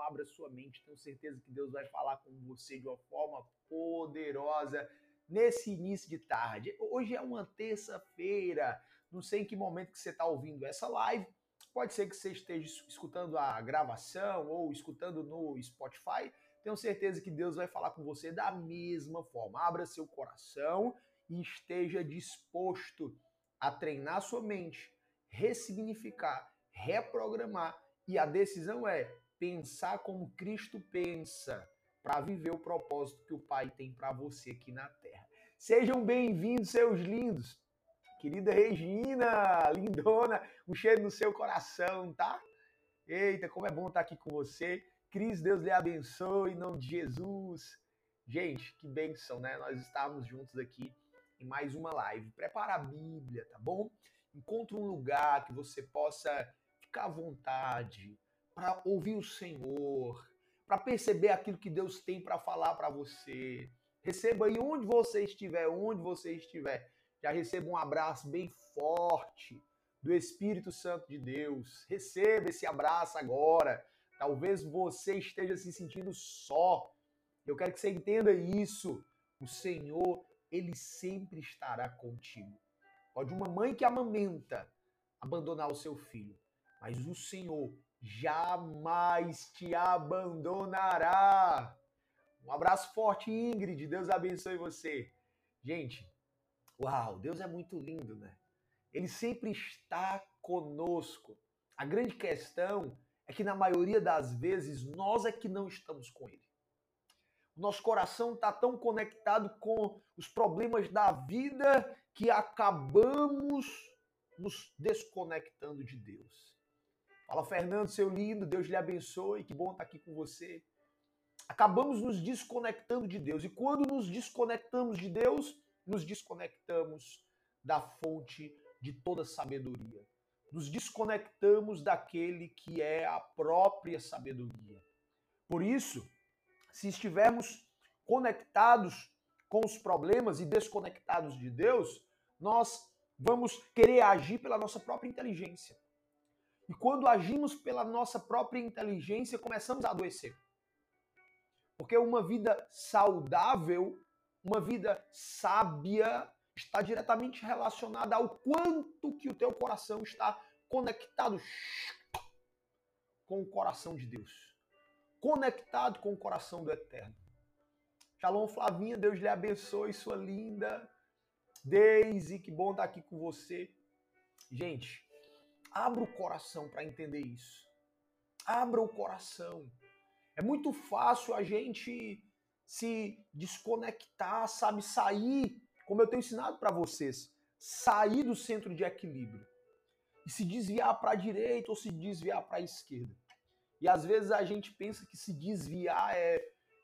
abra sua mente. Tenho certeza que Deus vai falar com você de uma forma poderosa nesse início de tarde. Hoje é uma terça-feira. Não sei em que momento que você está ouvindo essa live. Pode ser que você esteja escutando a gravação ou escutando no Spotify. Tenho certeza que Deus vai falar com você da mesma forma. Abra seu coração e esteja disposto a treinar sua mente, ressignificar, reprogramar. E a decisão é pensar como Cristo pensa para viver o propósito que o Pai tem para você aqui na Terra. Sejam bem-vindos, seus lindos. Querida Regina, lindona, um cheiro no seu coração, tá? Eita, como é bom estar aqui com você. Cris, Deus lhe abençoe em nome de Jesus. Gente, que bênção, né? Nós estamos juntos aqui em mais uma live. Prepara a Bíblia, tá bom? Encontre um lugar que você possa ficar à vontade para ouvir o Senhor, para perceber aquilo que Deus tem para falar para você. Receba aí onde você estiver, onde você estiver. Já receba um abraço bem forte do Espírito Santo de Deus. Receba esse abraço agora. Talvez você esteja se sentindo só. Eu quero que você entenda isso. O Senhor, ele sempre estará contigo. Pode uma mãe que amamenta abandonar o seu filho, mas o Senhor jamais te abandonará. Um abraço forte, Ingrid. Deus abençoe você. Gente, uau, Deus é muito lindo, né? Ele sempre está conosco. A grande questão é que na maioria das vezes nós é que não estamos com ele. Nosso coração está tão conectado com os problemas da vida que acabamos nos desconectando de Deus. Fala, Fernando, seu lindo, Deus lhe abençoe, que bom estar aqui com você. Acabamos nos desconectando de Deus. E quando nos desconectamos de Deus, nos desconectamos da fonte de toda sabedoria. Nos desconectamos daquele que é a própria sabedoria. Por isso, se estivermos conectados com os problemas e desconectados de Deus, nós vamos querer agir pela nossa própria inteligência. E quando agimos pela nossa própria inteligência, começamos a adoecer. Porque uma vida saudável, uma vida sábia, está diretamente relacionada ao quanto que o teu coração está conectado com o coração de Deus. Conectado com o coração do Eterno. Shalom, Flavinha, Deus lhe abençoe, sua linda. Daisy, que bom estar aqui com você. Gente, Abra o coração para entender isso. Abra o coração. É muito fácil a gente se desconectar, sabe, sair, como eu tenho ensinado para vocês, sair do centro de equilíbrio e se desviar para a direita ou se desviar para a esquerda. E às vezes a gente pensa que se desviar é,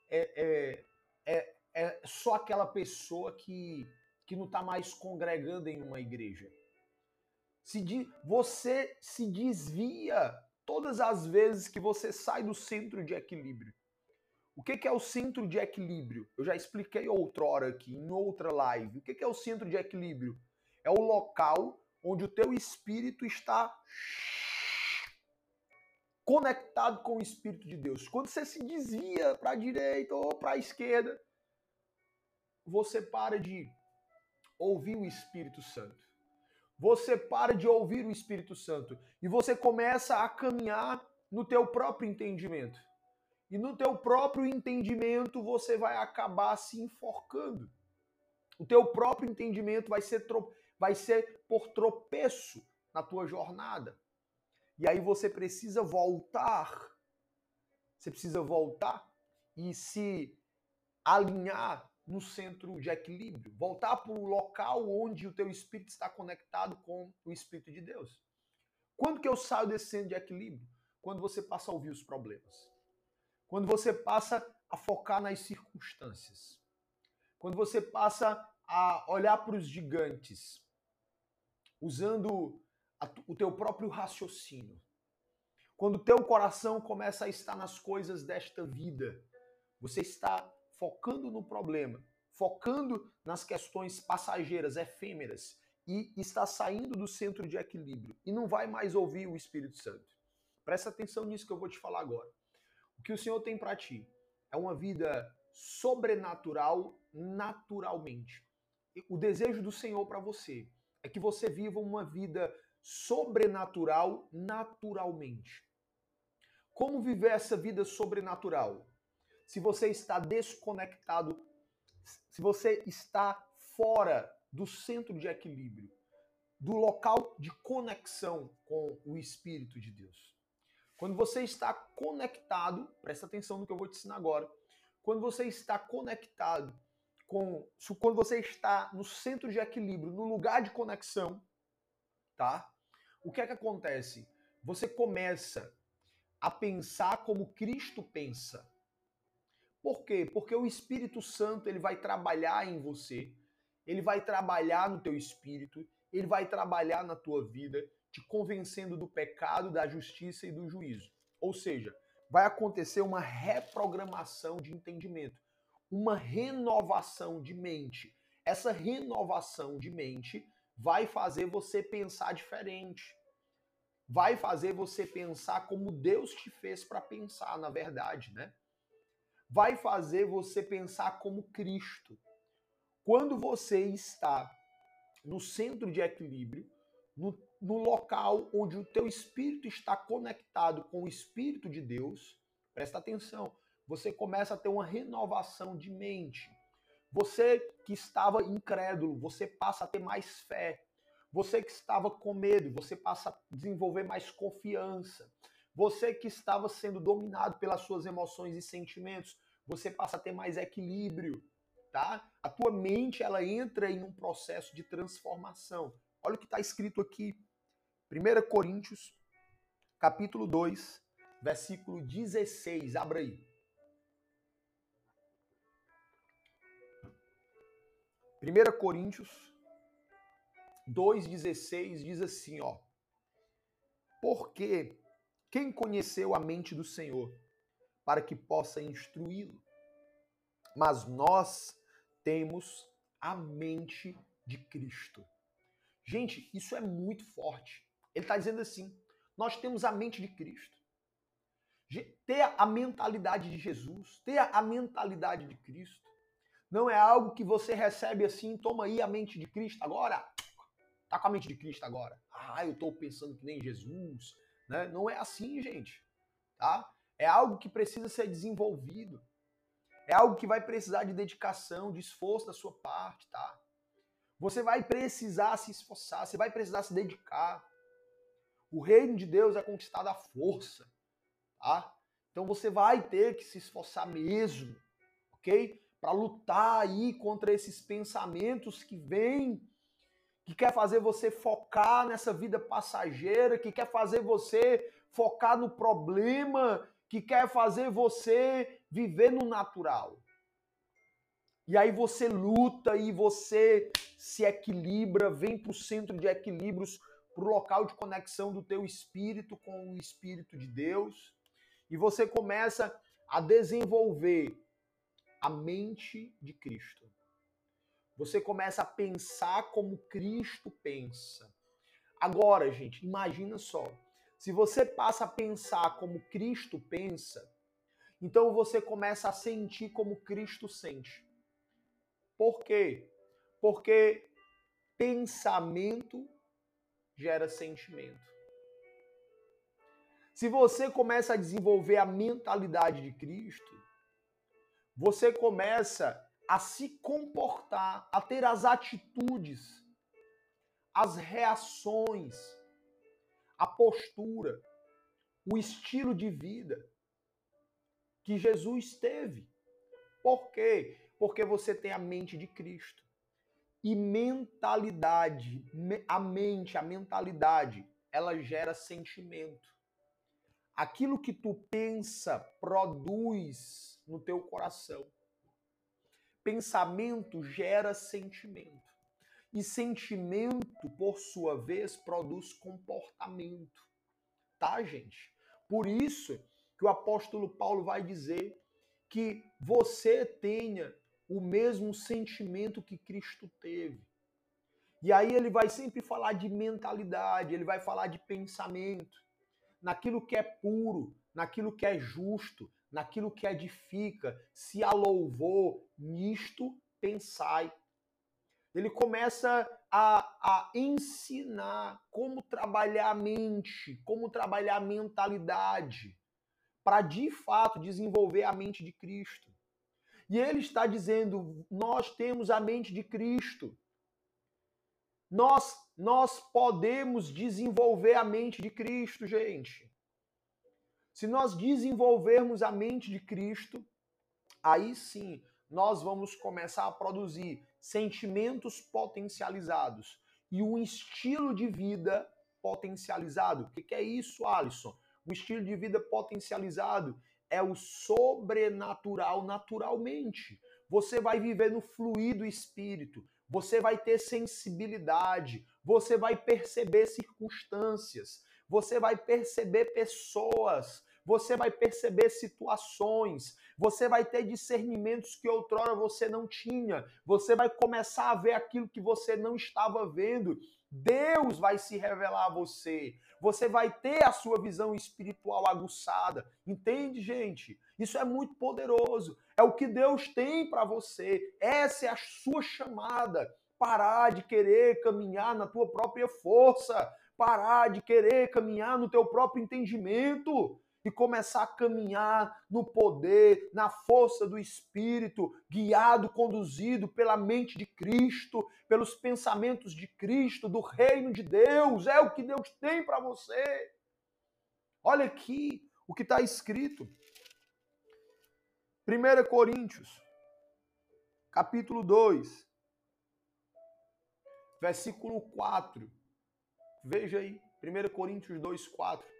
é, é, é, é só aquela pessoa que, que não está mais congregando em uma igreja. Se você se desvia todas as vezes que você sai do centro de equilíbrio. O que, que é o centro de equilíbrio? Eu já expliquei outrora aqui, em outra live. O que, que é o centro de equilíbrio? É o local onde o teu espírito está conectado com o Espírito de Deus. Quando você se desvia para a direita ou para a esquerda, você para de ouvir o Espírito Santo você para de ouvir o Espírito Santo e você começa a caminhar no teu próprio entendimento. E no teu próprio entendimento você vai acabar se enforcando. O teu próprio entendimento vai ser, vai ser por tropeço na tua jornada. E aí você precisa voltar. Você precisa voltar e se alinhar no centro de equilíbrio, voltar para o local onde o teu espírito está conectado com o espírito de Deus. Quando que eu saio desse centro de equilíbrio? Quando você passa a ouvir os problemas. Quando você passa a focar nas circunstâncias. Quando você passa a olhar para os gigantes, usando o teu próprio raciocínio. Quando o teu coração começa a estar nas coisas desta vida, você está focando no problema, focando nas questões passageiras, efêmeras, e está saindo do centro de equilíbrio e não vai mais ouvir o Espírito Santo. Presta atenção nisso que eu vou te falar agora. O que o Senhor tem para ti é uma vida sobrenatural naturalmente. O desejo do Senhor para você é que você viva uma vida sobrenatural naturalmente. Como viver essa vida sobrenatural? Se você está desconectado, se você está fora do centro de equilíbrio, do local de conexão com o Espírito de Deus. Quando você está conectado, presta atenção no que eu vou te ensinar agora. Quando você está conectado com, quando você está no centro de equilíbrio, no lugar de conexão, tá? O que é que acontece? Você começa a pensar como Cristo pensa. Por quê? Porque o Espírito Santo ele vai trabalhar em você, ele vai trabalhar no teu espírito, ele vai trabalhar na tua vida, te convencendo do pecado, da justiça e do juízo. Ou seja, vai acontecer uma reprogramação de entendimento, uma renovação de mente. Essa renovação de mente vai fazer você pensar diferente. Vai fazer você pensar como Deus te fez para pensar, na verdade, né? Vai fazer você pensar como Cristo. Quando você está no centro de equilíbrio, no, no local onde o teu espírito está conectado com o espírito de Deus, presta atenção, você começa a ter uma renovação de mente. Você que estava incrédulo, você passa a ter mais fé. Você que estava com medo, você passa a desenvolver mais confiança. Você que estava sendo dominado pelas suas emoções e sentimentos, você passa a ter mais equilíbrio tá? A tua mente ela entra em um processo de transformação. Olha o que está escrito aqui, 1 Coríntios, capítulo 2, versículo 16. Abra aí. 1 Coríntios 2,16 diz assim, ó. Porque quem conheceu a mente do Senhor para que possa instruí-lo? Mas nós temos a mente de Cristo. Gente, isso é muito forte. Ele está dizendo assim: nós temos a mente de Cristo. Ter a mentalidade de Jesus, ter a mentalidade de Cristo, não é algo que você recebe assim, toma aí a mente de Cristo agora, tá com a mente de Cristo agora. Ah, eu estou pensando que nem Jesus, né? Não é assim, gente, tá? É algo que precisa ser desenvolvido. É algo que vai precisar de dedicação, de esforço da sua parte, tá? Você vai precisar se esforçar, você vai precisar se dedicar. O reino de Deus é conquistado à força, tá? Então você vai ter que se esforçar mesmo, ok? Para lutar aí contra esses pensamentos que vêm, que quer fazer você focar nessa vida passageira, que quer fazer você focar no problema, que quer fazer você viver no natural. E aí você luta e você se equilibra, vem para o centro de equilíbrios, para o local de conexão do teu espírito com o Espírito de Deus. E você começa a desenvolver a mente de Cristo. Você começa a pensar como Cristo pensa. Agora, gente, imagina só. Se você passa a pensar como Cristo pensa, então você começa a sentir como Cristo sente. Por quê? Porque pensamento gera sentimento. Se você começa a desenvolver a mentalidade de Cristo, você começa a se comportar, a ter as atitudes, as reações, a postura, o estilo de vida que Jesus teve. Por quê? Porque você tem a mente de Cristo. E mentalidade, a mente, a mentalidade, ela gera sentimento. Aquilo que tu pensa produz no teu coração. Pensamento gera sentimento. E sentimento, por sua vez, produz comportamento. Tá, gente? Por isso que o apóstolo Paulo vai dizer que você tenha o mesmo sentimento que Cristo teve. E aí ele vai sempre falar de mentalidade, ele vai falar de pensamento, naquilo que é puro, naquilo que é justo, naquilo que edifica, se há louvor, nisto pensai. Ele começa a, a ensinar como trabalhar a mente, como trabalhar a mentalidade, para de fato desenvolver a mente de Cristo. E ele está dizendo: nós temos a mente de Cristo. Nós, nós podemos desenvolver a mente de Cristo, gente. Se nós desenvolvermos a mente de Cristo, aí sim nós vamos começar a produzir sentimentos potencializados e um estilo de vida potencializado. O que é isso, Alisson? O estilo de vida potencializado é o sobrenatural naturalmente. Você vai viver no fluido espírito, você vai ter sensibilidade, você vai perceber circunstâncias, você vai perceber pessoas, você vai perceber situações, você vai ter discernimentos que outrora você não tinha, você vai começar a ver aquilo que você não estava vendo. Deus vai se revelar a você. Você vai ter a sua visão espiritual aguçada. Entende, gente? Isso é muito poderoso. É o que Deus tem para você. Essa é a sua chamada. Parar de querer caminhar na tua própria força, parar de querer caminhar no teu próprio entendimento e começar a caminhar no poder, na força do Espírito, guiado, conduzido pela mente de Cristo, pelos pensamentos de Cristo, do reino de Deus. É o que Deus tem para você. Olha aqui o que está escrito. 1 Coríntios, capítulo 2, versículo 4. Veja aí, 1 Coríntios 2, 4.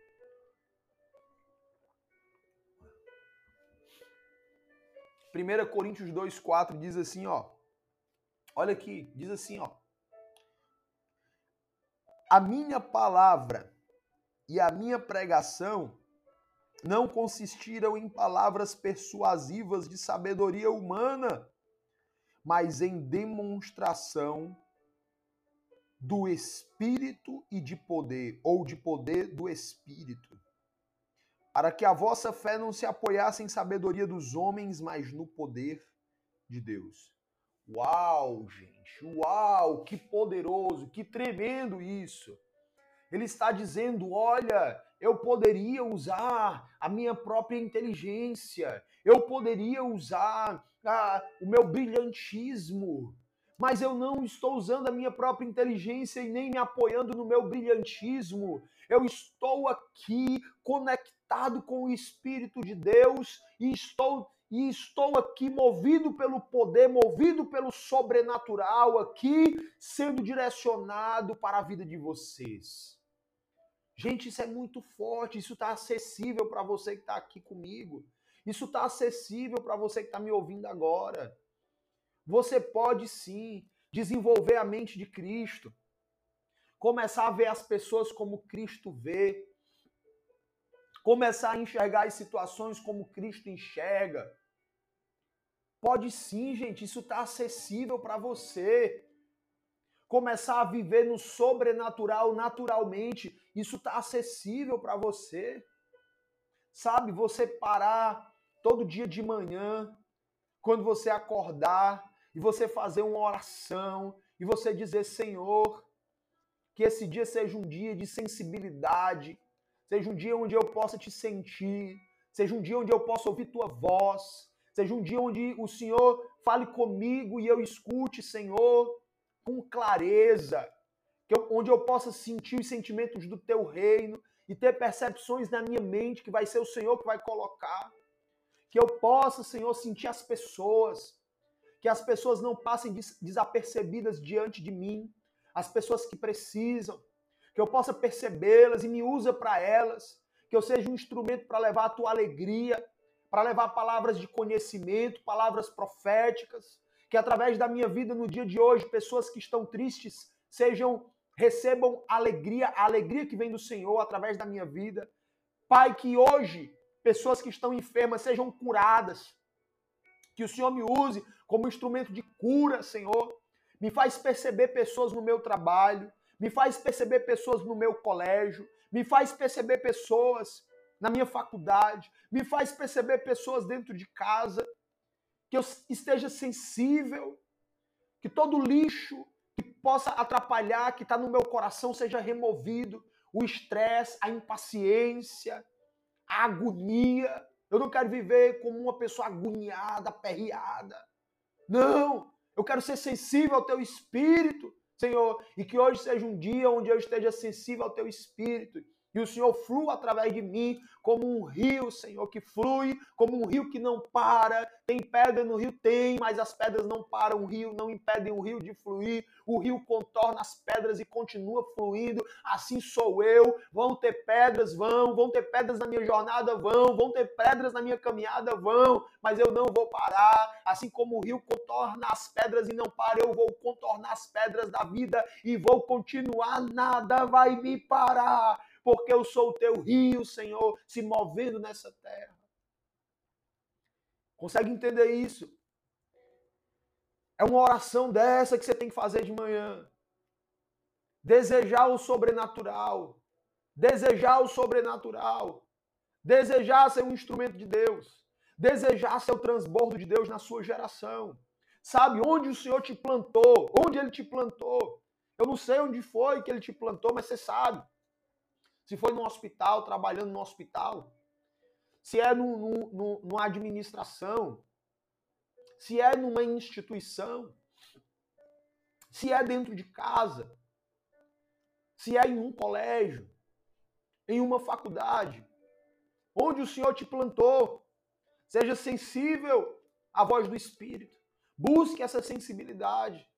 1 Coríntios 2, 4 diz assim, ó. Olha aqui, diz assim, ó. A minha palavra e a minha pregação não consistiram em palavras persuasivas de sabedoria humana, mas em demonstração do Espírito e de poder, ou de poder do Espírito, para que a vossa fé não se apoiasse em sabedoria dos homens, mas no poder de Deus. Uau, gente, uau, que poderoso, que tremendo isso. Ele está dizendo: olha, eu poderia usar a minha própria inteligência, eu poderia usar ah, o meu brilhantismo, mas eu não estou usando a minha própria inteligência e nem me apoiando no meu brilhantismo. Eu estou aqui conectado com o Espírito de Deus e estou e estou aqui movido pelo poder, movido pelo sobrenatural aqui, sendo direcionado para a vida de vocês. Gente, isso é muito forte, isso está acessível para você que está aqui comigo. Isso está acessível para você que está me ouvindo agora. Você pode sim desenvolver a mente de Cristo, começar a ver as pessoas como Cristo vê, começar a enxergar as situações como Cristo enxerga. Pode sim, gente, isso está acessível para você. Começar a viver no sobrenatural naturalmente, isso está acessível para você. Sabe, você parar todo dia de manhã, quando você acordar, e você fazer uma oração e você dizer: Senhor, que esse dia seja um dia de sensibilidade, seja um dia onde eu possa te sentir, seja um dia onde eu possa ouvir tua voz, seja um dia onde o Senhor fale comigo e eu escute, Senhor, com clareza, onde eu possa sentir os sentimentos do teu reino e ter percepções na minha mente que vai ser o Senhor que vai colocar. Que eu possa, Senhor, sentir as pessoas, que as pessoas não passem desapercebidas diante de mim, as pessoas que precisam, que eu possa percebê-las e me usa para elas, que eu seja um instrumento para levar a tua alegria, para levar palavras de conhecimento, palavras proféticas, que através da minha vida no dia de hoje, pessoas que estão tristes sejam recebam alegria, a alegria que vem do Senhor através da minha vida. Pai, que hoje pessoas que estão enfermas sejam curadas. Que o Senhor me use como instrumento de cura, Senhor. Me faz perceber pessoas no meu trabalho, me faz perceber pessoas no meu colégio, me faz perceber pessoas na minha faculdade, me faz perceber pessoas dentro de casa, que eu esteja sensível, que todo lixo que possa atrapalhar, que está no meu coração, seja removido, o estresse, a impaciência, a agonia. Eu não quero viver como uma pessoa agoniada, aperreada. Não! Eu quero ser sensível ao teu espírito, Senhor, e que hoje seja um dia onde eu esteja sensível ao teu espírito e o Senhor flua através de mim como um rio, Senhor, que flui, como um rio que não para. Tem pedra no rio? Tem, mas as pedras não param. O rio não impedem o rio de fluir. O rio contorna as pedras e continua fluindo. Assim sou eu. Vão ter pedras? Vão. Vão ter pedras na minha jornada? Vão. Vão ter pedras na minha caminhada? Vão. Mas eu não vou parar. Assim como o rio contorna as pedras e não para, eu vou contornar as pedras da vida e vou continuar. Nada vai me parar porque eu sou o teu rio, Senhor, se movendo nessa terra. Consegue entender isso? É uma oração dessa que você tem que fazer de manhã. Desejar o sobrenatural. Desejar o sobrenatural. Desejar ser um instrumento de Deus. Desejar ser o transbordo de Deus na sua geração. Sabe onde o Senhor te plantou? Onde Ele te plantou? Eu não sei onde foi que Ele te plantou, mas você sabe se foi no hospital, trabalhando no hospital, se é no, no, no, numa administração, se é numa instituição, se é dentro de casa, se é em um colégio, em uma faculdade, onde o Senhor te plantou. Seja sensível à voz do Espírito. Busque essa sensibilidade.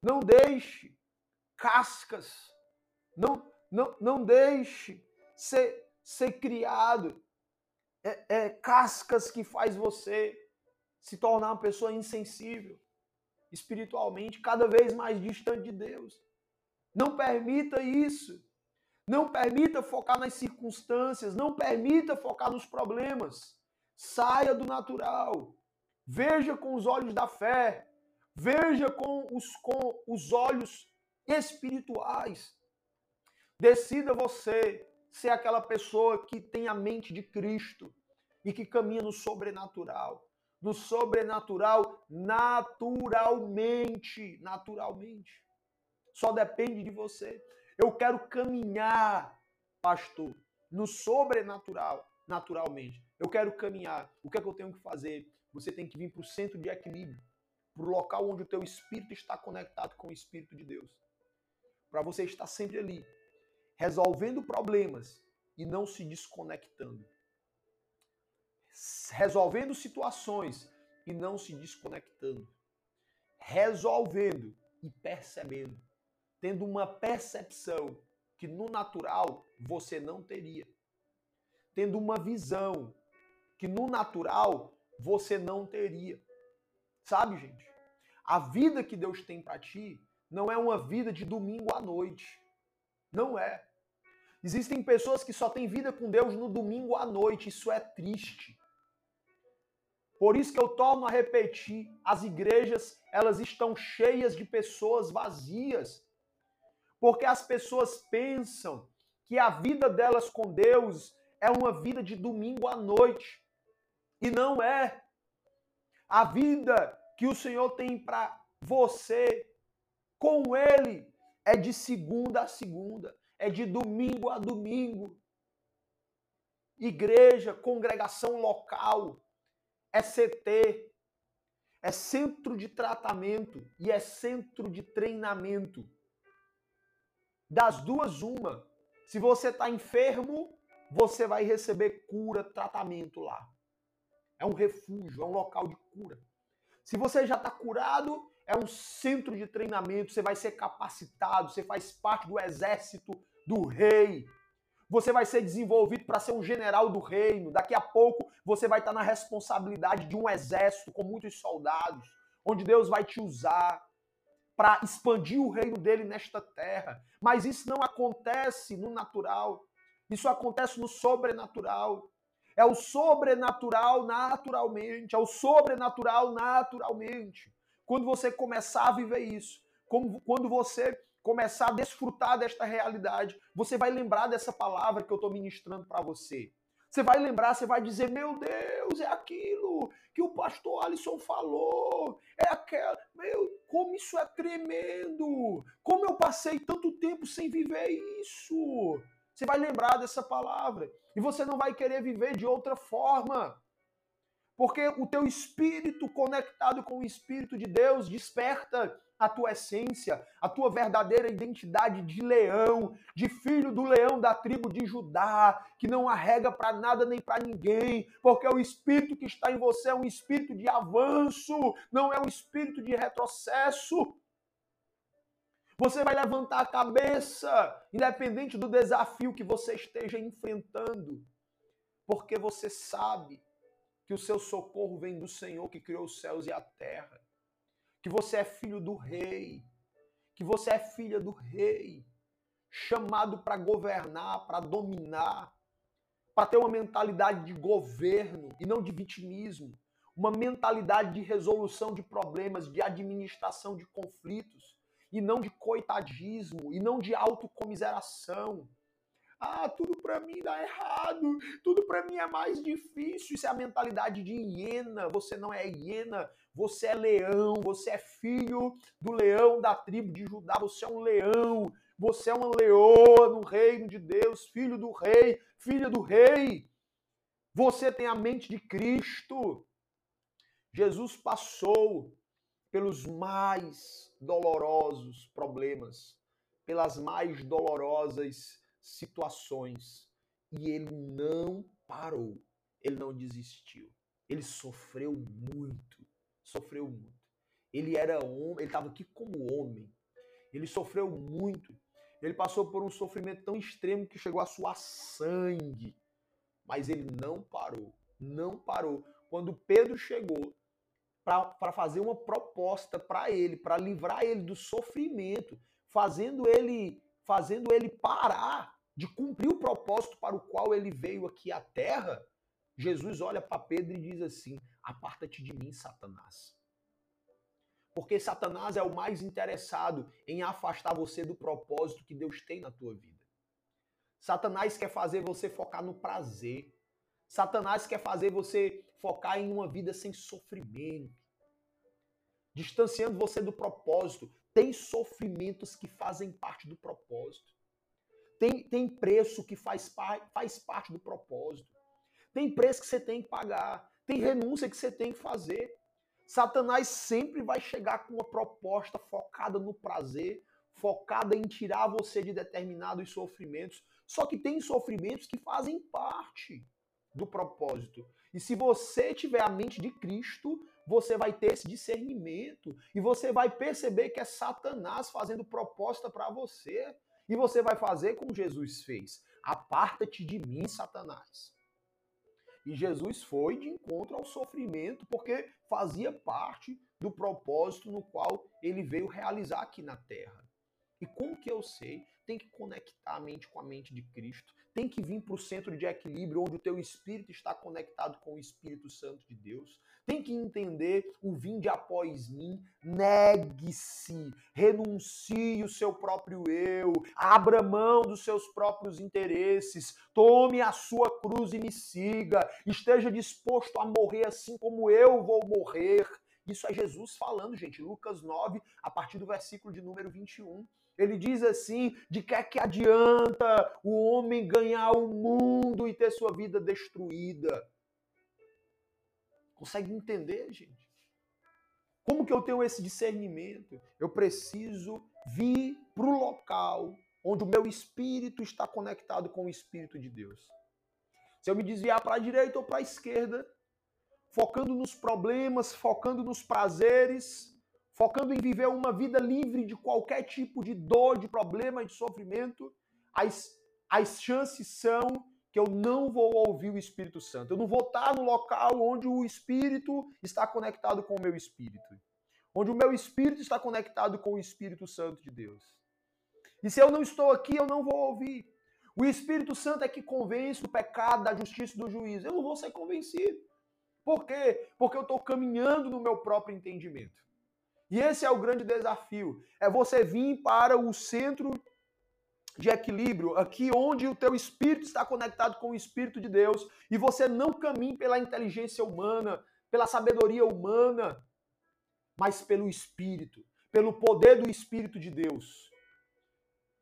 Não deixe cascas. Não, não, não deixe ser, ser criado é, é, cascas que faz você se tornar uma pessoa insensível espiritualmente, cada vez mais distante de Deus. Não permita isso. Não permita focar nas circunstâncias, não permita focar nos problemas. Saia do natural. Veja com os olhos da fé. Veja com os, com os olhos espirituais. Decida você ser aquela pessoa que tem a mente de Cristo e que caminha no sobrenatural. No sobrenatural, naturalmente. Naturalmente. Só depende de você. Eu quero caminhar, pastor, no sobrenatural, naturalmente. Eu quero caminhar. O que é que eu tenho que fazer? Você tem que vir para o centro de equilíbrio, para o local onde o teu espírito está conectado com o espírito de Deus. Para você estar sempre ali, resolvendo problemas e não se desconectando. Resolvendo situações e não se desconectando. Resolvendo e percebendo. Tendo uma percepção que no natural você não teria. Tendo uma visão que no natural você não teria. Sabe, gente? A vida que Deus tem para ti não é uma vida de domingo à noite. Não é. Existem pessoas que só têm vida com Deus no domingo à noite. Isso é triste. Por isso que eu torno a repetir, as igrejas, elas estão cheias de pessoas vazias. Porque as pessoas pensam que a vida delas com Deus é uma vida de domingo à noite. E não é. A vida que o Senhor tem para você com ele é de segunda a segunda, é de domingo a domingo. Igreja, congregação local, é CT, é centro de tratamento e é centro de treinamento. Das duas, uma. Se você está enfermo, você vai receber cura, tratamento lá. É um refúgio, é um local de cura. Se você já está curado, é um centro de treinamento, você vai ser capacitado, você faz parte do exército do rei. Você vai ser desenvolvido para ser um general do reino. Daqui a pouco você vai estar na responsabilidade de um exército com muitos soldados, onde Deus vai te usar para expandir o reino dele nesta terra. Mas isso não acontece no natural. Isso acontece no sobrenatural. É o sobrenatural naturalmente, é o sobrenatural naturalmente. Quando você começar a viver isso, quando você começar a desfrutar desta realidade, você vai lembrar dessa palavra que eu estou ministrando para você. Você vai lembrar, você vai dizer: Meu Deus, é aquilo que o pastor Alisson falou. É aquela. Meu, como isso é tremendo! Como eu passei tanto tempo sem viver isso! Você vai lembrar dessa palavra. E você não vai querer viver de outra forma. Porque o teu espírito conectado com o espírito de Deus desperta a tua essência, a tua verdadeira identidade de leão, de filho do leão da tribo de Judá, que não arrega para nada nem para ninguém, porque o espírito que está em você é um espírito de avanço, não é um espírito de retrocesso. Você vai levantar a cabeça, independente do desafio que você esteja enfrentando, porque você sabe que o seu socorro vem do Senhor que criou os céus e a terra, que você é filho do rei, que você é filha do rei, chamado para governar, para dominar, para ter uma mentalidade de governo e não de vitimismo, uma mentalidade de resolução de problemas, de administração de conflitos, e não de coitadismo, e não de autocomiseração. Ah, tudo para mim dá errado, tudo para mim é mais difícil. Isso é a mentalidade de hiena. Você não é hiena, você é leão, você é filho do leão da tribo de Judá, você é um leão, você é uma leoa no reino de Deus, filho do rei, filha do rei. Você tem a mente de Cristo. Jesus passou pelos mais dolorosos problemas, pelas mais dolorosas situações. E ele não parou, ele não desistiu. Ele sofreu muito, sofreu muito. Ele era homem, ele estava aqui como homem. Ele sofreu muito. Ele passou por um sofrimento tão extremo que chegou a suar sangue. Mas ele não parou, não parou. Quando Pedro chegou para fazer uma proposta para ele, para livrar ele do sofrimento, fazendo ele, fazendo ele parar de cumprir o propósito para o qual ele veio aqui à terra, Jesus olha para Pedro e diz assim: Aparta-te de mim, Satanás. Porque Satanás é o mais interessado em afastar você do propósito que Deus tem na tua vida. Satanás quer fazer você focar no prazer. Satanás quer fazer você focar em uma vida sem sofrimento. Distanciando você do propósito. Tem sofrimentos que fazem parte do propósito. Tem, tem preço que faz, faz parte do propósito. Tem preço que você tem que pagar. Tem renúncia que você tem que fazer. Satanás sempre vai chegar com uma proposta focada no prazer, focada em tirar você de determinados sofrimentos. Só que tem sofrimentos que fazem parte do propósito. E se você tiver a mente de Cristo, você vai ter esse discernimento e você vai perceber que é Satanás fazendo proposta para você. E você vai fazer como Jesus fez: aparta-te de mim, Satanás. E Jesus foi de encontro ao sofrimento, porque fazia parte do propósito no qual ele veio realizar aqui na terra. E como que eu sei? Tem que conectar a mente com a mente de Cristo. Tem que vir para o centro de equilíbrio, onde o teu espírito está conectado com o Espírito Santo de Deus tem que entender o vinde após mim, negue-se, renuncie o seu próprio eu, abra mão dos seus próprios interesses, tome a sua cruz e me siga, esteja disposto a morrer assim como eu vou morrer. Isso é Jesus falando, gente, Lucas 9, a partir do versículo de número 21. Ele diz assim: de que é que adianta o homem ganhar o mundo e ter sua vida destruída? Consegue entender, gente? Como que eu tenho esse discernimento? Eu preciso vir para o local onde o meu espírito está conectado com o espírito de Deus. Se eu me desviar para a direita ou para a esquerda, focando nos problemas, focando nos prazeres, focando em viver uma vida livre de qualquer tipo de dor, de problema, de sofrimento, as, as chances são que eu não vou ouvir o Espírito Santo. Eu não vou estar no local onde o Espírito está conectado com o meu espírito. Onde o meu espírito está conectado com o Espírito Santo de Deus. E se eu não estou aqui, eu não vou ouvir. O Espírito Santo é que convence do pecado, da justiça e do juízo. Eu não vou ser convencido. Por quê? Porque eu estou caminhando no meu próprio entendimento. E esse é o grande desafio. É você vir para o centro de equilíbrio, aqui onde o teu espírito está conectado com o espírito de Deus e você não caminha pela inteligência humana, pela sabedoria humana, mas pelo espírito, pelo poder do espírito de Deus.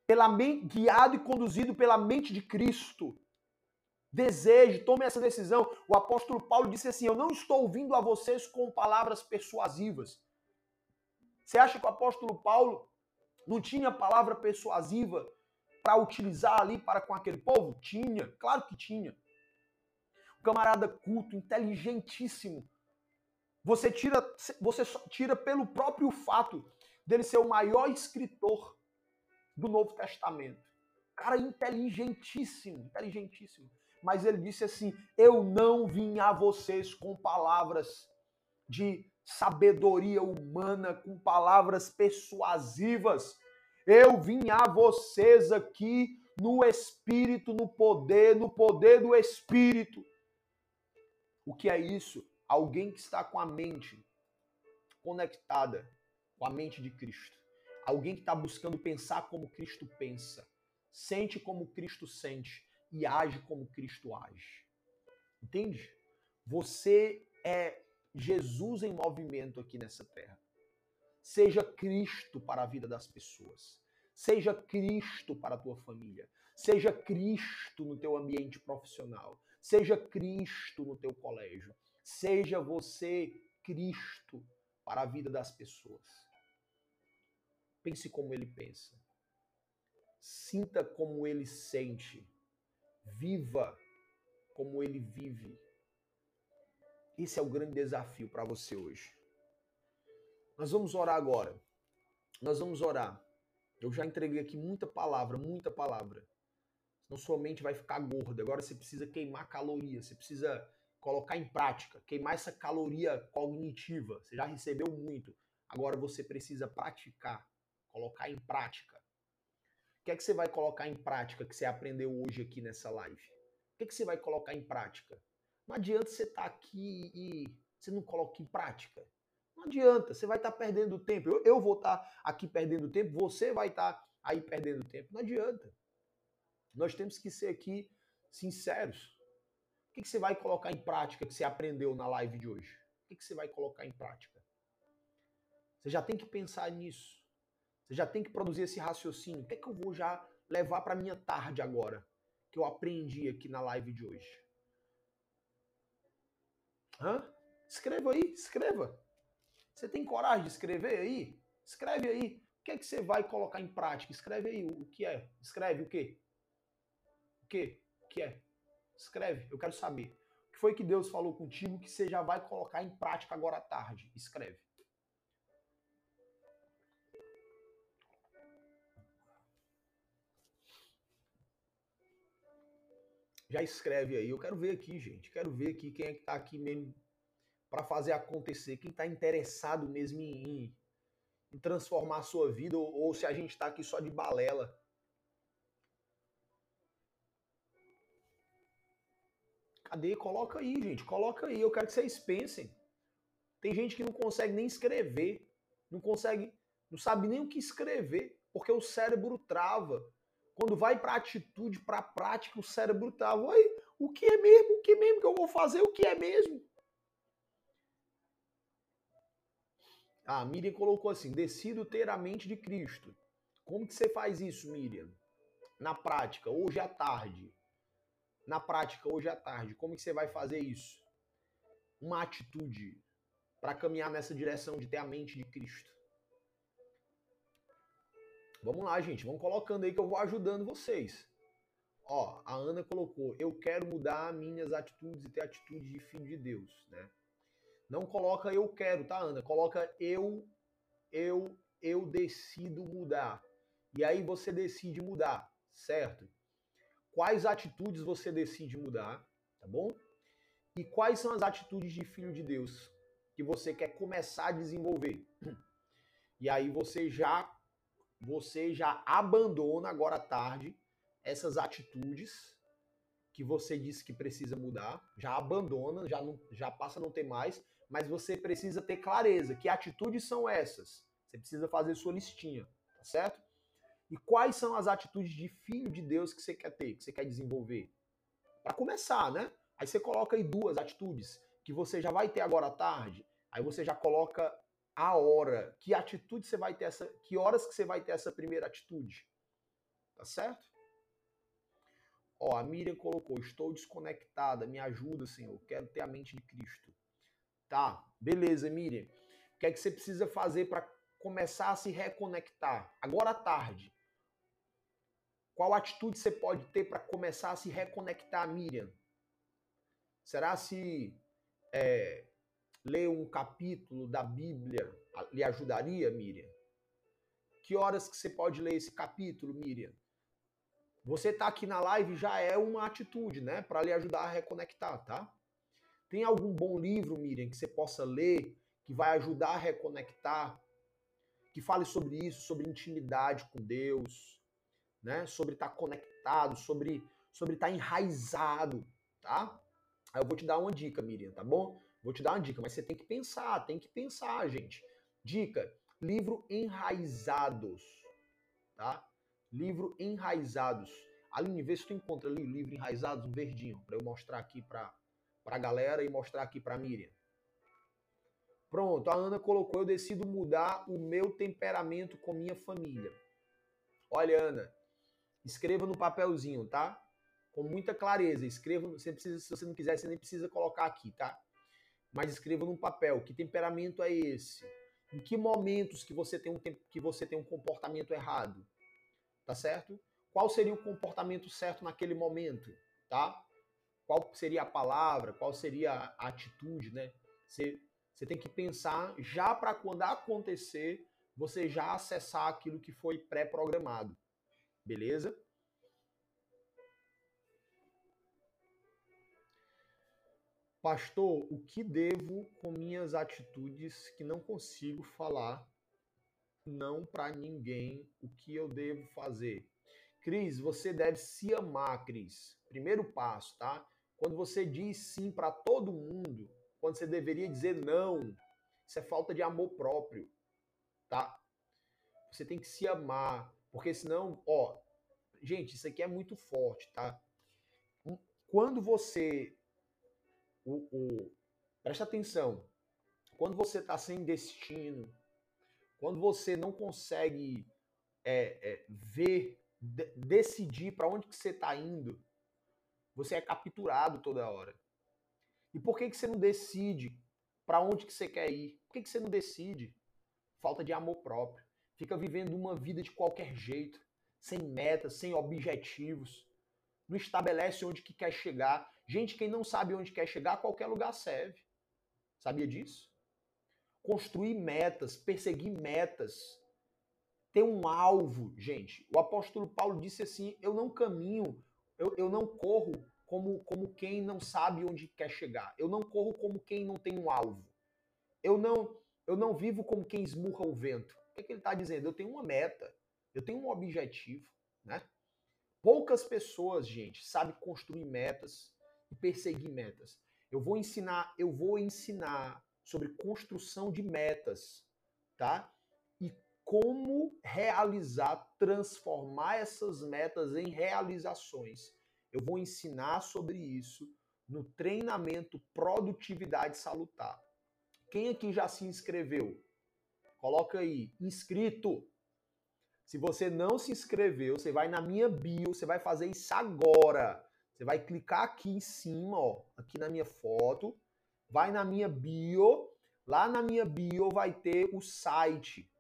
Pela mente, guiado e conduzido pela mente de Cristo. Deseje, tome essa decisão. O apóstolo Paulo disse assim: Eu não estou ouvindo a vocês com palavras persuasivas. Você acha que o apóstolo Paulo não tinha palavra persuasiva para utilizar ali para com aquele povo? Tinha, claro que tinha. Um camarada culto, inteligentíssimo. Você tira, você tira pelo próprio fato dele ser o maior escritor do Novo Testamento. Cara inteligentíssimo, inteligentíssimo. Mas ele disse assim: Eu não vim a vocês com palavras de sabedoria humana, com palavras persuasivas. Eu vim a vocês aqui no Espírito, no poder, no poder do Espírito. O que é isso? Alguém que está com a mente conectada com a mente de Cristo. Alguém que está buscando pensar como Cristo pensa, sente como Cristo sente e age como Cristo age. Entende? Você é Jesus em movimento aqui nessa terra. Seja Cristo para a vida das pessoas. Seja Cristo para a tua família. Seja Cristo no teu ambiente profissional. Seja Cristo no teu colégio. Seja você Cristo para a vida das pessoas. Pense como ele pensa. Sinta como ele sente. Viva como ele vive. Esse é o grande desafio para você hoje. Nós vamos orar agora. Nós vamos orar. Eu já entreguei aqui muita palavra, muita palavra. Senão sua mente vai ficar gorda. Agora você precisa queimar caloria, você precisa colocar em prática, queimar essa caloria cognitiva. Você já recebeu muito. Agora você precisa praticar, colocar em prática. O que é que você vai colocar em prática que você aprendeu hoje aqui nessa live? O que é que você vai colocar em prática? Não adianta você estar tá aqui e você não coloca em prática. Não adianta, você vai estar tá perdendo tempo. Eu, eu vou estar tá aqui perdendo tempo, você vai estar tá aí perdendo tempo. Não adianta. Nós temos que ser aqui sinceros. O que, que você vai colocar em prática que você aprendeu na live de hoje? O que, que você vai colocar em prática? Você já tem que pensar nisso. Você já tem que produzir esse raciocínio. O que é que eu vou já levar para minha tarde agora? Que eu aprendi aqui na live de hoje. Hã? Escreva aí, escreva. Você tem coragem de escrever aí? Escreve aí. O que é que você vai colocar em prática? Escreve aí o que é. Escreve o quê? O quê? O que é? Escreve. Eu quero saber. O que foi que Deus falou contigo que você já vai colocar em prática agora à tarde? Escreve. Já escreve aí. Eu quero ver aqui, gente. Quero ver aqui quem é que tá aqui mesmo para fazer acontecer. Quem está interessado mesmo em, em, transformar a sua vida ou, ou se a gente está aqui só de balela. Cadê? Coloca aí, gente. Coloca aí. Eu quero que vocês pensem. Tem gente que não consegue nem escrever. Não consegue, não sabe nem o que escrever, porque o cérebro trava. Quando vai para atitude, para prática, o cérebro tá, Oi, o que é mesmo? O que é mesmo que eu vou fazer? O que é mesmo? Ah, Miriam colocou assim: decido ter a mente de Cristo. Como que você faz isso, Miriam? Na prática, hoje à tarde. Na prática, hoje à tarde. Como que você vai fazer isso? Uma atitude para caminhar nessa direção de ter a mente de Cristo. Vamos lá, gente. Vamos colocando aí que eu vou ajudando vocês. Ó, a Ana colocou: eu quero mudar minhas atitudes e ter atitude de filho de Deus, né? Não coloca eu quero, tá, Ana? Coloca eu, eu, eu decido mudar. E aí você decide mudar, certo? Quais atitudes você decide mudar, tá bom? E quais são as atitudes de filho de Deus que você quer começar a desenvolver? E aí você já você já abandona agora à tarde essas atitudes que você disse que precisa mudar, já abandona, já, não, já passa a não ter mais, mas você precisa ter clareza que atitudes são essas. Você precisa fazer sua listinha, tá certo? E quais são as atitudes de filho de Deus que você quer ter, que você quer desenvolver? Para começar, né? Aí você coloca aí duas atitudes que você já vai ter agora à tarde. Aí você já coloca a hora, que atitude você vai ter essa, que horas que você vai ter essa primeira atitude. Tá certo? Ó, a Miriam colocou: "Estou desconectada, me ajuda, Senhor. Quero ter a mente de Cristo." Tá, beleza, Miriam. O que é que você precisa fazer para começar a se reconectar? Agora à tarde. Qual atitude você pode ter para começar a se reconectar, Miriam? Será se é, ler um capítulo da Bíblia lhe ajudaria, Miriam? Que horas que você pode ler esse capítulo, Miriam? Você está aqui na live já é uma atitude, né, para lhe ajudar a reconectar, tá? Tem algum bom livro, Miriam, que você possa ler que vai ajudar a reconectar, que fale sobre isso, sobre intimidade com Deus, né? Sobre estar tá conectado, sobre sobre estar tá enraizado, tá? Aí eu vou te dar uma dica, Miriam, tá bom? Vou te dar uma dica, mas você tem que pensar, tem que pensar, gente. Dica: livro Enraizados, tá? Livro Enraizados. Aline, vê se tu encontra ali o livro Enraizados, um verdinho, para eu mostrar aqui para a galera e mostrar aqui para Miriam. Pronto, a Ana colocou: eu decido mudar o meu temperamento com minha família. Olha, Ana, escreva no papelzinho, tá? com muita clareza. Escreva, você precisa, se você não quiser, você nem precisa colocar aqui, tá? Mas escreva num papel. Que temperamento é esse? Em que momentos que você tem um que você tem um comportamento errado? Tá certo? Qual seria o comportamento certo naquele momento, tá? Qual seria a palavra? Qual seria a atitude, né? Você, você tem que pensar já para quando acontecer, você já acessar aquilo que foi pré-programado. Beleza? Pastor, o que devo com minhas atitudes que não consigo falar não para ninguém o que eu devo fazer? Cris, você deve se amar, Cris. Primeiro passo, tá? Quando você diz sim para todo mundo, quando você deveria dizer não, isso é falta de amor próprio, tá? Você tem que se amar, porque senão, ó, gente, isso aqui é muito forte, tá? Quando você o, o presta atenção, quando você está sem destino, quando você não consegue é, é, ver, de, decidir para onde que você está indo, você é capturado toda hora. E por que, que você não decide para onde que você quer ir? Por que, que você não decide? Falta de amor próprio. Fica vivendo uma vida de qualquer jeito, sem metas, sem objetivos. Não estabelece onde que quer chegar. Gente, quem não sabe onde quer chegar, qualquer lugar serve. Sabia disso? Construir metas, perseguir metas, ter um alvo, gente. O apóstolo Paulo disse assim: Eu não caminho, eu, eu não corro como, como quem não sabe onde quer chegar. Eu não corro como quem não tem um alvo. Eu não, eu não vivo como quem esmurra o vento. O que, é que ele está dizendo? Eu tenho uma meta, eu tenho um objetivo, né? Poucas pessoas, gente, sabem construir metas, e perseguir metas. Eu vou ensinar, eu vou ensinar sobre construção de metas, tá? Como realizar, transformar essas metas em realizações. Eu vou ensinar sobre isso no treinamento Produtividade Salutar. Quem aqui já se inscreveu? Coloca aí, inscrito. Se você não se inscreveu, você vai na minha bio, você vai fazer isso agora. Você vai clicar aqui em cima, ó, aqui na minha foto, vai na minha bio, lá na minha bio vai ter o site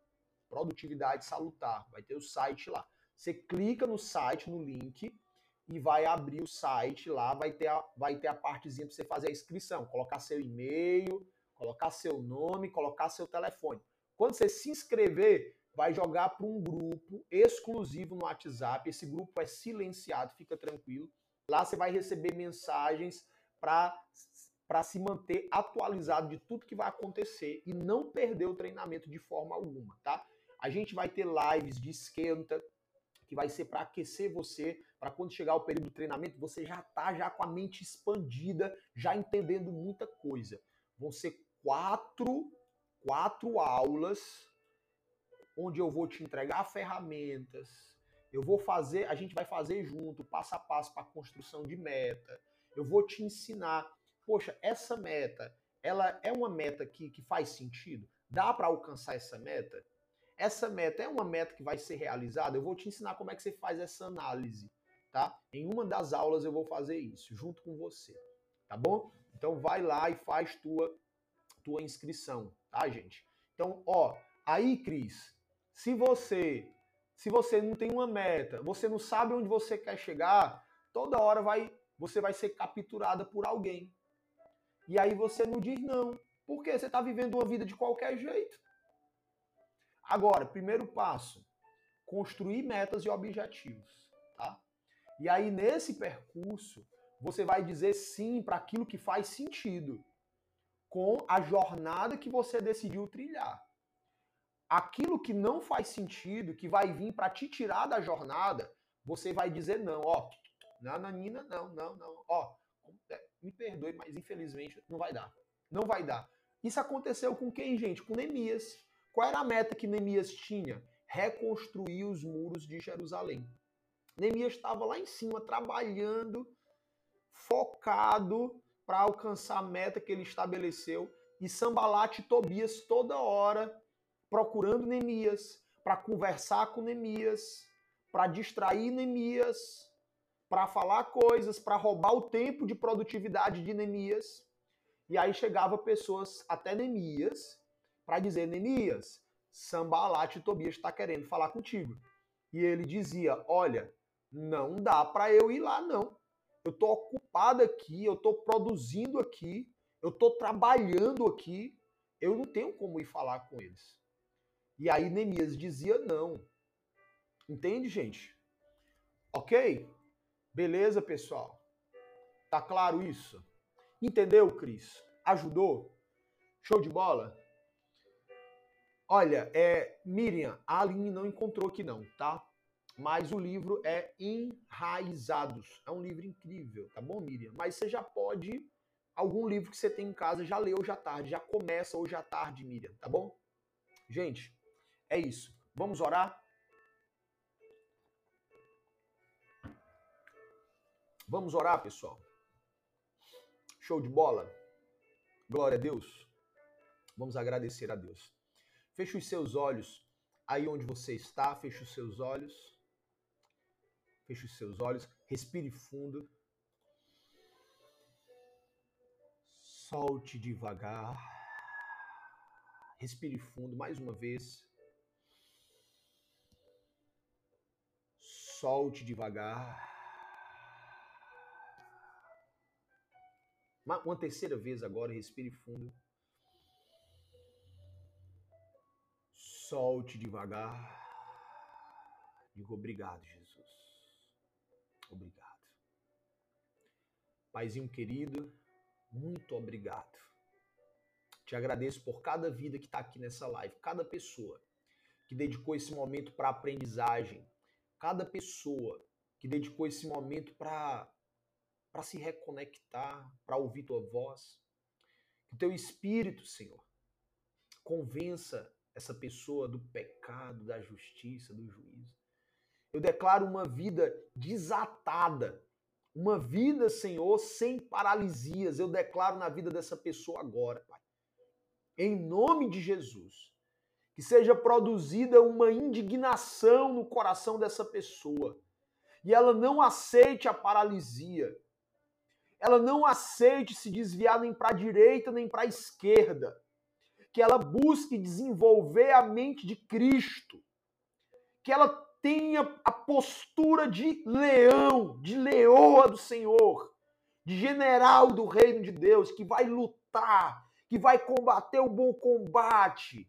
Produtividade Salutar, vai ter o site lá. Você clica no site, no link e vai abrir o site lá, vai ter a, vai ter a partezinha para você fazer a inscrição, colocar seu e-mail, colocar seu nome, colocar seu telefone. Quando você se inscrever, vai jogar para um grupo exclusivo no WhatsApp. Esse grupo é silenciado, fica tranquilo. Lá você vai receber mensagens para se manter atualizado de tudo que vai acontecer e não perder o treinamento de forma alguma, tá? A gente vai ter lives de esquenta, que vai ser para aquecer você, para quando chegar o período do treinamento, você já tá já com a mente expandida, já entendendo muita coisa. Vão ser quatro, quatro aulas onde eu vou te entregar ferramentas, eu vou fazer, a gente vai fazer junto, passo a passo para construção de meta. Eu vou te ensinar. Poxa, essa meta, ela é uma meta que, que faz sentido? Dá para alcançar essa meta? Essa meta é uma meta que vai ser realizada? Eu vou te ensinar como é que você faz essa análise, tá? Em uma das aulas eu vou fazer isso, junto com você, tá bom? Então vai lá e faz tua, tua inscrição, tá, gente? Então, ó, aí, Cris, se você se você não tem uma meta, você não sabe onde você quer chegar, toda hora vai você vai ser capturada por alguém. E aí você não diz não, porque você está vivendo uma vida de qualquer jeito. Agora, primeiro passo, construir metas e objetivos, tá? E aí nesse percurso, você vai dizer sim para aquilo que faz sentido com a jornada que você decidiu trilhar aquilo que não faz sentido, que vai vir para te tirar da jornada, você vai dizer não, ó, Nanina, não, não, não, ó, é, me perdoe, mas infelizmente não vai dar. Não vai dar. Isso aconteceu com quem, gente? Com Neemias. Qual era a meta que Neemias tinha? Reconstruir os muros de Jerusalém. Neemias estava lá em cima trabalhando, focado para alcançar a meta que ele estabeleceu. E Sambalat e Tobias toda hora procurando Neemias, para conversar com Neemias, para distrair Neemias, para falar coisas, para roubar o tempo de produtividade de Neemias. E aí chegava pessoas até Neemias para dizer: Neemias, e Tobias está querendo falar contigo. E ele dizia: Olha, não dá para eu ir lá, não. Eu estou ocupado aqui, eu estou produzindo aqui, eu estou trabalhando aqui, eu não tenho como ir falar com eles. E aí Neemias dizia não. Entende, gente? Ok? Beleza, pessoal? Tá claro isso? Entendeu, Cris? Ajudou? Show de bola? Olha, é, Miriam, a Aline não encontrou aqui não, tá? Mas o livro é Enraizados. É um livro incrível, tá bom, Miriam? Mas você já pode, algum livro que você tem em casa, já leu hoje à tarde, já começa hoje à tarde, Miriam, tá bom? Gente, é isso. Vamos orar? Vamos orar, pessoal. Show de bola. Glória a Deus. Vamos agradecer a Deus. Feche os seus olhos aí onde você está. Feche os seus olhos. Feche os seus olhos. Respire fundo. Solte devagar. Respire fundo mais uma vez. Solte devagar. Uma terceira vez agora, respire fundo. Solte devagar. Digo obrigado, Jesus. Obrigado. Paizinho querido, muito obrigado. Te agradeço por cada vida que está aqui nessa live, cada pessoa que dedicou esse momento para aprendizagem, cada pessoa que dedicou esse momento para para se reconectar, para ouvir tua voz. Que teu espírito, Senhor, convença essa pessoa do pecado, da justiça, do juízo. Eu declaro uma vida desatada, uma vida, Senhor, sem paralisias. Eu declaro na vida dessa pessoa agora, Pai. Em nome de Jesus que seja produzida uma indignação no coração dessa pessoa e ela não aceite a paralisia. Ela não aceite se desviar nem para a direita nem para a esquerda. Que ela busque desenvolver a mente de Cristo. Que ela tenha a postura de leão, de leoa do Senhor, de general do reino de Deus, que vai lutar, que vai combater o bom combate,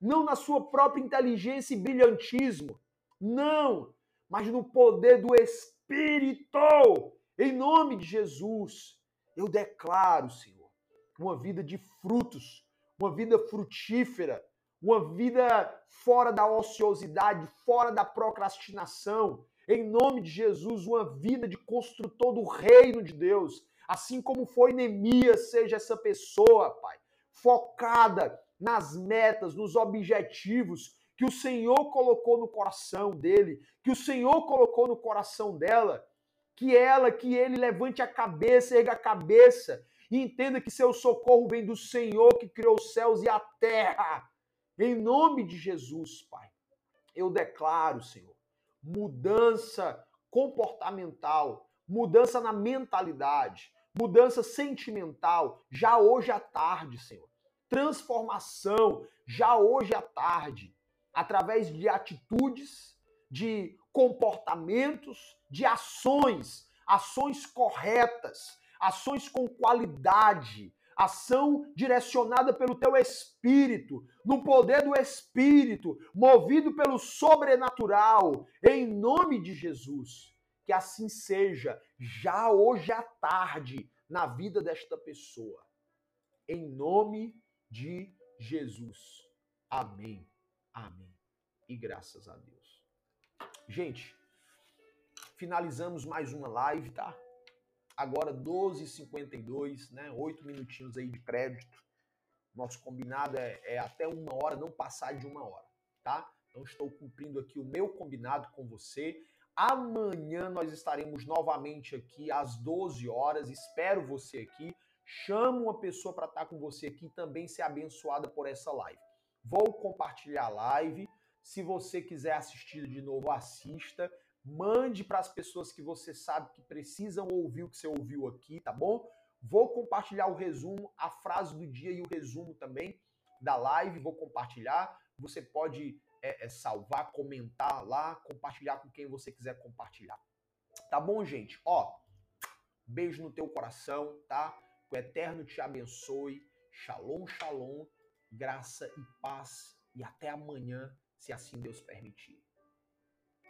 não na sua própria inteligência e brilhantismo, não, mas no poder do Espírito. Em nome de Jesus, eu declaro, Senhor, uma vida de frutos, uma vida frutífera, uma vida fora da ociosidade, fora da procrastinação. Em nome de Jesus, uma vida de construtor do reino de Deus. Assim como foi Neemias, seja essa pessoa, Pai, focada nas metas, nos objetivos que o Senhor colocou no coração dele, que o Senhor colocou no coração dela, que ela, que ele levante a cabeça, erga a cabeça e entenda que seu socorro vem do Senhor que criou os céus e a terra. Em nome de Jesus, Pai, eu declaro, Senhor, mudança comportamental, mudança na mentalidade, mudança sentimental, já hoje à tarde, Senhor. Transformação, já hoje à tarde, através de atitudes, de comportamentos, de ações, ações corretas, ações com qualidade, ação direcionada pelo teu espírito, no poder do espírito, movido pelo sobrenatural, em nome de Jesus. Que assim seja, já hoje à tarde, na vida desta pessoa. Em nome de Jesus. Amém. Amém. E graças a Deus. Gente, finalizamos mais uma live, tá? Agora 12h52, né? Oito minutinhos aí de crédito. Nosso combinado é, é até uma hora, não passar de uma hora, tá? Então estou cumprindo aqui o meu combinado com você. Amanhã nós estaremos novamente aqui às 12 horas. Espero você aqui. Chamo uma pessoa para estar com você aqui também ser abençoada por essa live. Vou compartilhar a live. Se você quiser assistir de novo, assista. Mande para as pessoas que você sabe que precisam ouvir o que você ouviu aqui, tá bom? Vou compartilhar o resumo, a frase do dia e o resumo também da live. Vou compartilhar. Você pode é, é salvar, comentar lá, compartilhar com quem você quiser compartilhar. Tá bom, gente? Ó, beijo no teu coração, tá? Que o Eterno te abençoe. Shalom, shalom, graça e paz. E até amanhã, se assim Deus permitir.